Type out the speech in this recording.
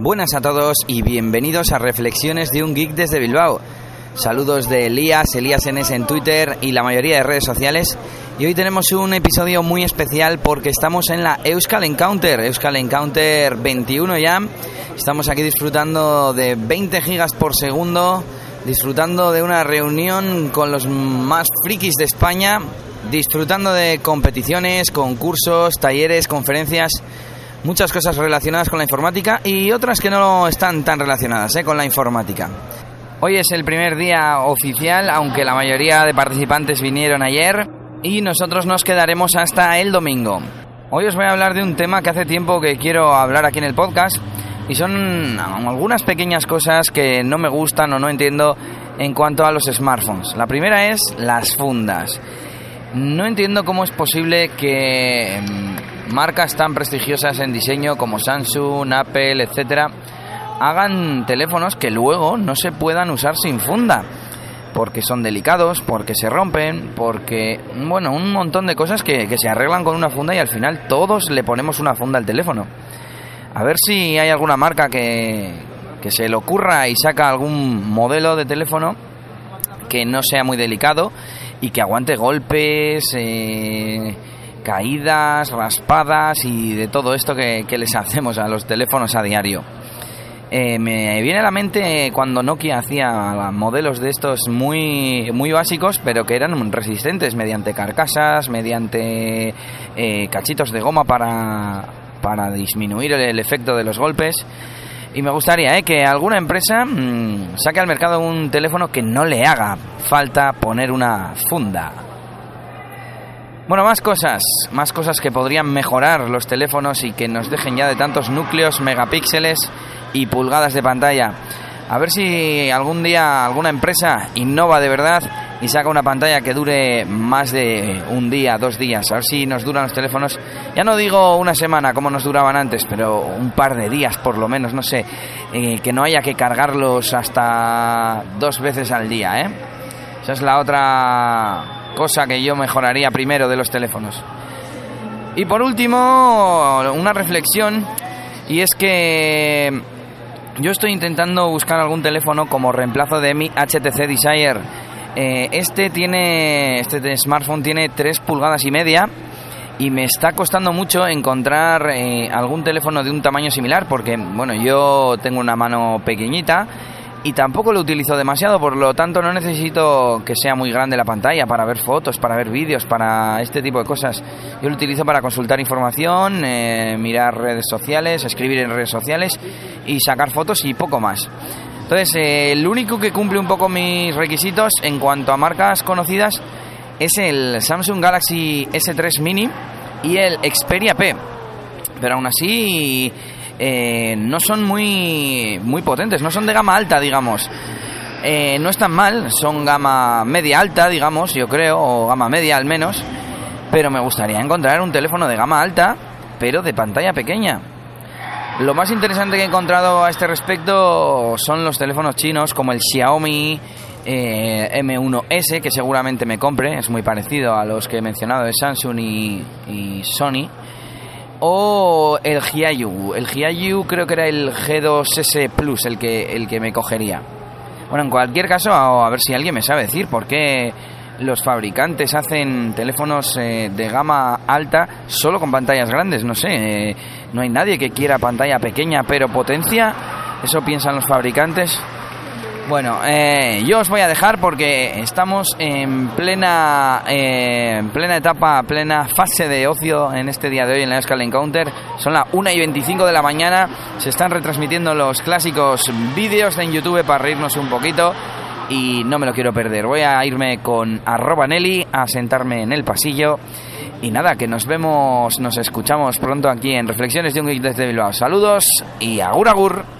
Buenas a todos y bienvenidos a Reflexiones de un Geek desde Bilbao. Saludos de Elías, Elías NS en Twitter y la mayoría de redes sociales. Y hoy tenemos un episodio muy especial porque estamos en la Euskal Encounter, Euskal Encounter 21 ya. Estamos aquí disfrutando de 20 gigas por segundo, disfrutando de una reunión con los más frikis de España, disfrutando de competiciones, concursos, talleres, conferencias muchas cosas relacionadas con la informática y otras que no están tan relacionadas ¿eh? con la informática. Hoy es el primer día oficial, aunque la mayoría de participantes vinieron ayer y nosotros nos quedaremos hasta el domingo. Hoy os voy a hablar de un tema que hace tiempo que quiero hablar aquí en el podcast y son algunas pequeñas cosas que no me gustan o no entiendo en cuanto a los smartphones. La primera es las fundas. No entiendo cómo es posible que marcas tan prestigiosas en diseño como Samsung, Apple, etcétera, hagan teléfonos que luego no se puedan usar sin funda. Porque son delicados, porque se rompen, porque, bueno, un montón de cosas que, que se arreglan con una funda y al final todos le ponemos una funda al teléfono. A ver si hay alguna marca que, que se le ocurra y saca algún modelo de teléfono que no sea muy delicado y que aguante golpes, eh, caídas, raspadas y de todo esto que, les hacemos a los teléfonos a diario. Eh, me viene a la mente cuando Nokia hacía modelos de estos muy, muy básicos, pero que eran resistentes mediante carcasas, mediante eh, cachitos de goma para, para disminuir el, efecto de los golpes. Y me gustaría eh, que alguna empresa mm, saque al mercado un teléfono que no le haga falta poner una funda. Bueno, más cosas, más cosas que podrían mejorar los teléfonos y que nos dejen ya de tantos núcleos, megapíxeles y pulgadas de pantalla. A ver si algún día alguna empresa innova de verdad y saca una pantalla que dure más de un día, dos días. A ver si nos duran los teléfonos. Ya no digo una semana como nos duraban antes, pero un par de días por lo menos, no sé. Eh, que no haya que cargarlos hasta dos veces al día, ¿eh? Esa es la otra cosa que yo mejoraría primero de los teléfonos. Y por último, una reflexión, y es que yo estoy intentando buscar algún teléfono como reemplazo de mi HTC Desire. Eh, este tiene, este smartphone tiene 3 pulgadas y media y me está costando mucho encontrar eh, algún teléfono de un tamaño similar porque, bueno, yo tengo una mano pequeñita y tampoco lo utilizo demasiado, por lo tanto no necesito que sea muy grande la pantalla para ver fotos, para ver vídeos, para este tipo de cosas. Yo lo utilizo para consultar información, eh, mirar redes sociales, escribir en redes sociales y sacar fotos y poco más. Entonces, eh, el único que cumple un poco mis requisitos en cuanto a marcas conocidas es el Samsung Galaxy S3 Mini y el Xperia P. Pero aún así eh, no son muy, muy potentes, no son de gama alta, digamos. Eh, no están mal, son gama media alta, digamos, yo creo, o gama media al menos. Pero me gustaría encontrar un teléfono de gama alta, pero de pantalla pequeña. Lo más interesante que he encontrado a este respecto son los teléfonos chinos como el Xiaomi eh, M1S, que seguramente me compre, es muy parecido a los que he mencionado de Samsung y, y Sony o el Hiayu. El Hiayu creo que era el G2S Plus el que, el que me cogería. Bueno, en cualquier caso, a, ver si alguien me sabe decir por qué los fabricantes hacen teléfonos eh, de gama alta solo con pantallas grandes. No sé, eh, no hay nadie que quiera pantalla pequeña pero potencia. Eso piensan los fabricantes. Bueno, eh, yo os voy a dejar porque estamos en plena, eh, plena etapa, plena fase de ocio en este día de hoy en la Euskal Encounter. Son las 1 y 25 de la mañana. Se están retransmitiendo los clásicos vídeos en YouTube para reírnos un poquito. Y no me lo quiero perder. Voy a irme con arroba Nelly a sentarme en el pasillo. Y nada, que nos vemos, nos escuchamos pronto aquí en Reflexiones de un Geek desde Bilbao. Saludos y agur agur.